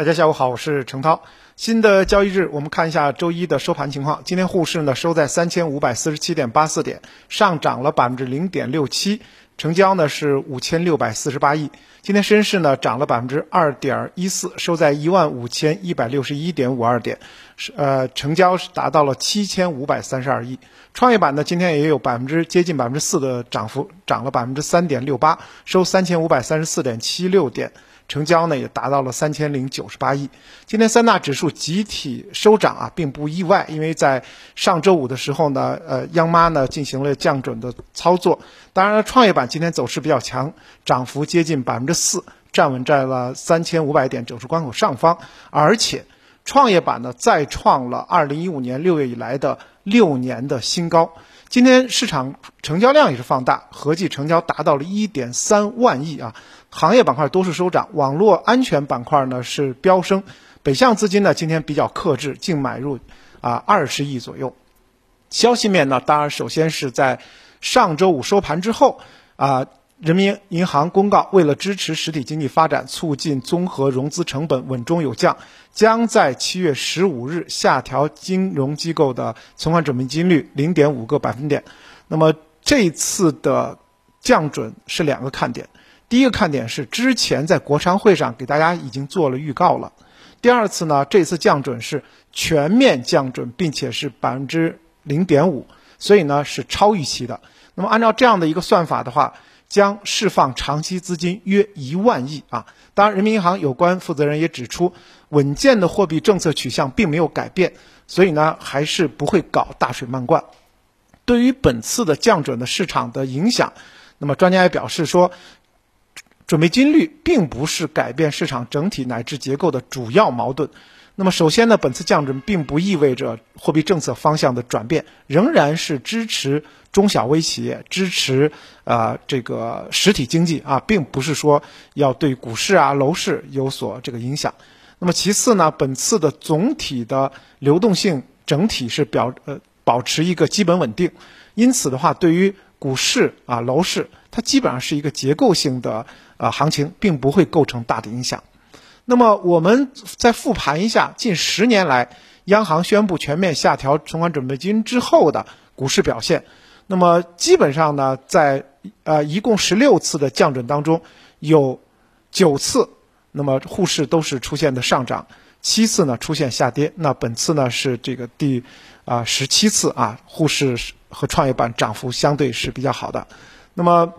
大家下午好，我是程涛。新的交易日，我们看一下周一的收盘情况。今天沪市呢收在三千五百四十七点八四点，上涨了百分之零点六七，成交呢是五千六百四十八亿。今天深市呢涨了百分之二点一四，收在一万五千一百六十一点五二点，是呃成交是达到了七千五百三十二亿。创业板呢今天也有百分之接近百分之四的涨幅，涨了百分之三点六八，收三千五百三十四点七六点。成交呢也达到了三千零九十八亿。今天三大指数集体收涨啊，并不意外，因为在上周五的时候呢，呃，央妈呢进行了降准的操作。当然了，创业板今天走势比较强，涨幅接近百分之四，站稳在了三千五百点整数关口上方。而且，创业板呢再创了二零一五年六月以来的六年的新高。今天市场成交量也是放大，合计成交达到了一点三万亿啊。行业板块多数收涨，网络安全板块呢是飙升。北向资金呢今天比较克制，净买入啊二十亿左右。消息面呢，当然首先是在上周五收盘之后啊，人民银行公告，为了支持实体经济发展，促进综合融资成本稳中有降，将在七月十五日下调金融机构的存款准备金率零点五个百分点。那么这次的降准是两个看点。第一个看点是之前在国常会上给大家已经做了预告了，第二次呢，这次降准是全面降准，并且是百分之零点五，所以呢是超预期的。那么按照这样的一个算法的话，将释放长期资金约一万亿啊。当然，人民银行有关负责人也指出，稳健的货币政策取向并没有改变，所以呢还是不会搞大水漫灌。对于本次的降准的市场的影响，那么专家也表示说。准备金率并不是改变市场整体乃至结构的主要矛盾。那么，首先呢，本次降准并不意味着货币政策方向的转变，仍然是支持中小微企业、支持啊这个实体经济啊，并不是说要对股市啊、楼市有所这个影响。那么，其次呢，本次的总体的流动性整体是表呃保持一个基本稳定，因此的话，对于股市啊、楼市，它基本上是一个结构性的啊行情，并不会构成大的影响。那么我们再复盘一下近十年来央行宣布全面下调存款准备金之后的股市表现。那么基本上呢，在呃一共十六次的降准当中，有九次，那么沪市都是出现的上涨，七次呢出现下跌。那本次呢是这个第啊十七次啊，沪市。和创业板涨幅相对是比较好的。那么，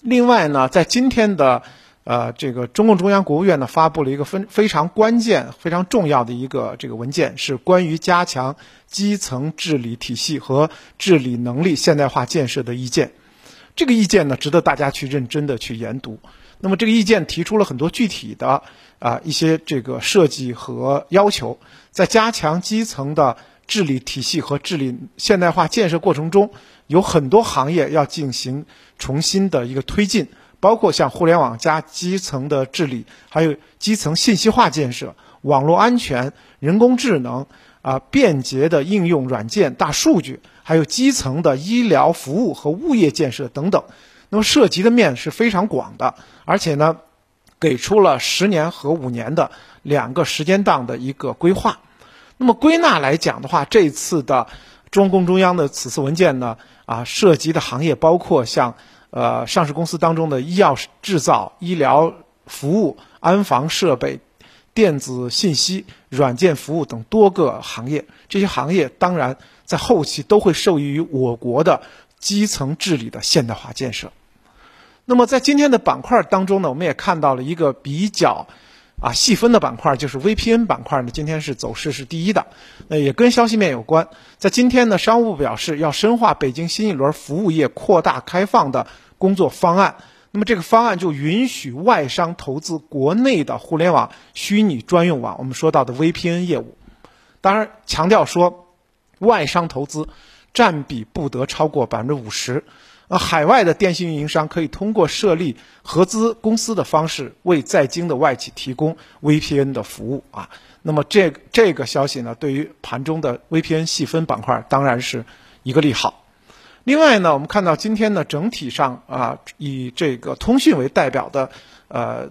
另外呢，在今天的呃这个中共中央国务院呢发布了一个非非常关键、非常重要的一个这个文件，是关于加强基层治理体系和治理能力现代化建设的意见。这个意见呢，值得大家去认真的去研读。那么，这个意见提出了很多具体的啊一些这个设计和要求，在加强基层的。治理体系和治理现代化建设过程中，有很多行业要进行重新的一个推进，包括像互联网加基层的治理，还有基层信息化建设、网络安全、人工智能啊、便捷的应用软件、大数据，还有基层的医疗服务和物业建设等等。那么涉及的面是非常广的，而且呢，给出了十年和五年的两个时间档的一个规划。那么归纳来讲的话，这次的中共中央的此次文件呢，啊，涉及的行业包括像呃上市公司当中的医药制造、医疗服务、安防设备、电子信息、软件服务等多个行业。这些行业当然在后期都会受益于我国的基层治理的现代化建设。那么在今天的板块当中呢，我们也看到了一个比较。啊，细分的板块就是 VPN 板块呢，今天是走势是第一的，那也跟消息面有关。在今天呢，商务部表示要深化北京新一轮服务业扩大开放的工作方案。那么这个方案就允许外商投资国内的互联网虚拟专用网，我们说到的 VPN 业务。当然强调说，外商投资占比不得超过百分之五十。呃，海外的电信运营商可以通过设立合资公司的方式，为在京的外企提供 VPN 的服务啊。那么这这个消息呢，对于盘中的 VPN 细分板块当然是一个利好。另外呢，我们看到今天呢，整体上啊，以这个通讯为代表的呃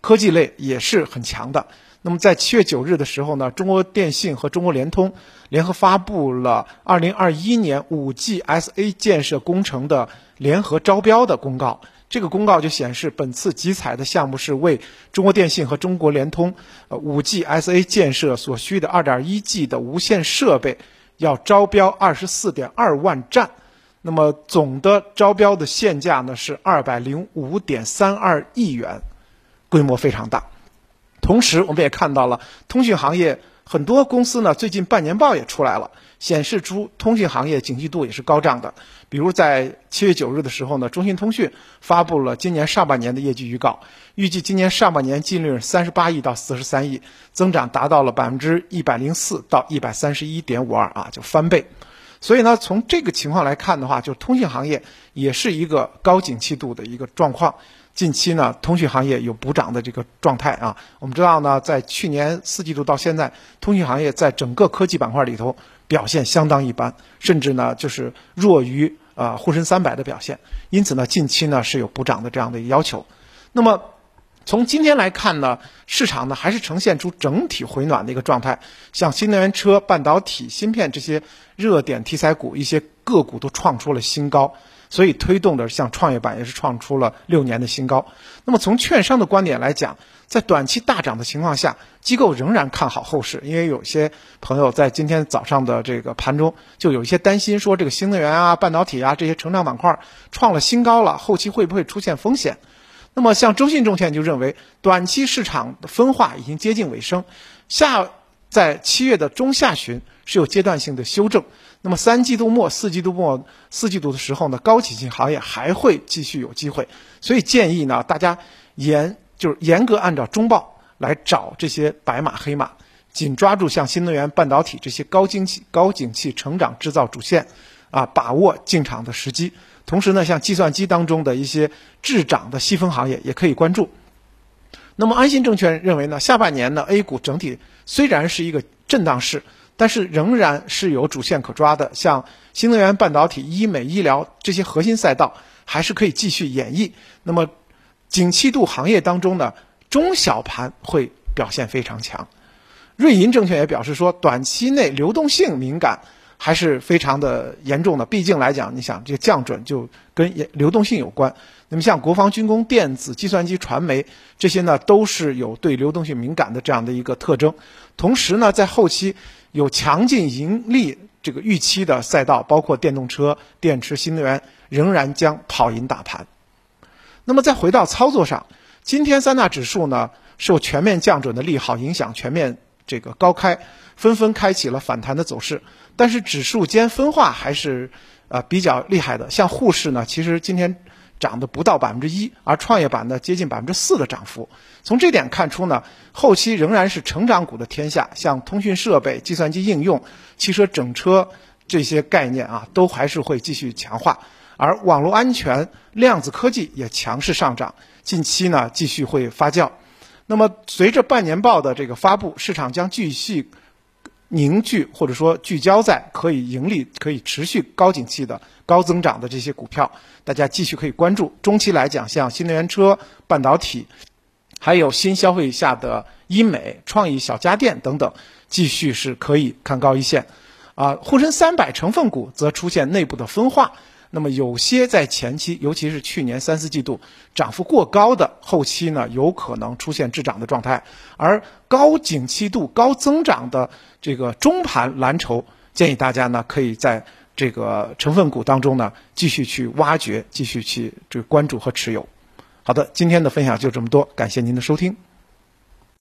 科技类也是很强的。那么在七月九日的时候呢，中国电信和中国联通联合发布了二零二一年五 G SA 建设工程的联合招标的公告。这个公告就显示，本次集采的项目是为中国电信和中国联通呃五 G SA 建设所需的二点一 G 的无线设备，要招标二十四点二万站。那么总的招标的现价呢是二百零五点三二亿元，规模非常大。同时，我们也看到了通讯行业很多公司呢，最近半年报也出来了，显示出通讯行业景气度也是高涨的。比如在七月九日的时候呢，中信通讯发布了今年上半年的业绩预告，预计今年上半年净利润三十八亿到四十三亿，增长达到了百分之一百零四到一百三十一点五二啊，就翻倍。所以呢，从这个情况来看的话，就通信行业也是一个高景气度的一个状况。近期呢，通讯行业有补涨的这个状态啊。我们知道呢，在去年四季度到现在，通讯行业在整个科技板块里头表现相当一般，甚至呢就是弱于啊沪深三百的表现。因此呢，近期呢是有补涨的这样的一个要求。那么。从今天来看呢，市场呢还是呈现出整体回暖的一个状态，像新能源车、半导体、芯片这些热点题材股，一些个股都创出了新高，所以推动的像创业板也是创出了六年的新高。那么从券商的观点来讲，在短期大涨的情况下，机构仍然看好后市，因为有些朋友在今天早上的这个盘中就有一些担心，说这个新能源啊、半导体啊这些成长板块创了新高了，后期会不会出现风险？那么，像中信证券就认为，短期市场的分化已经接近尾声，下在七月的中下旬是有阶段性的修正。那么三季度末、四季度末、四季度的时候呢，高企性行业还会继续有机会。所以建议呢，大家严就是严格按照中报来找这些白马黑马，紧抓住像新能源、半导体这些高经济、高景气成长制造主线，啊，把握进场的时机。同时呢，像计算机当中的一些滞涨的细分行业也可以关注。那么安信证券认为呢，下半年呢 A 股整体虽然是一个震荡市，但是仍然是有主线可抓的，像新能源、半导体、医美、医疗这些核心赛道还是可以继续演绎。那么景气度行业当中呢，中小盘会表现非常强。瑞银证券也表示说，短期内流动性敏感。还是非常的严重的，毕竟来讲，你想这个降准就跟流动性有关。那么像国防军工、电子、计算机、传媒这些呢，都是有对流动性敏感的这样的一个特征。同时呢，在后期有强劲盈利这个预期的赛道，包括电动车、电池、新能源，仍然将跑赢大盘。那么再回到操作上，今天三大指数呢，受全面降准的利好影响，全面这个高开，纷纷开启了反弹的走势。但是指数间分化还是呃比较厉害的，像沪市呢，其实今天涨的不到百分之一，而创业板呢接近百分之四的涨幅。从这点看出呢，后期仍然是成长股的天下，像通讯设备、计算机应用、汽车整车这些概念啊，都还是会继续强化。而网络安全、量子科技也强势上涨，近期呢继续会发酵。那么随着半年报的这个发布，市场将继续。凝聚或者说聚焦在可以盈利、可以持续高景气的高增长的这些股票，大家继续可以关注。中期来讲，像新能源车、半导体，还有新消费下的医美、创意小家电等等，继续是可以看高一线。啊，沪深三百成分股则出现内部的分化。那么有些在前期，尤其是去年三四季度涨幅过高的，后期呢有可能出现滞涨的状态；而高景气度、高增长的这个中盘蓝筹，建议大家呢可以在这个成分股当中呢继续去挖掘，继续去这个关注和持有。好的，今天的分享就这么多，感谢您的收听。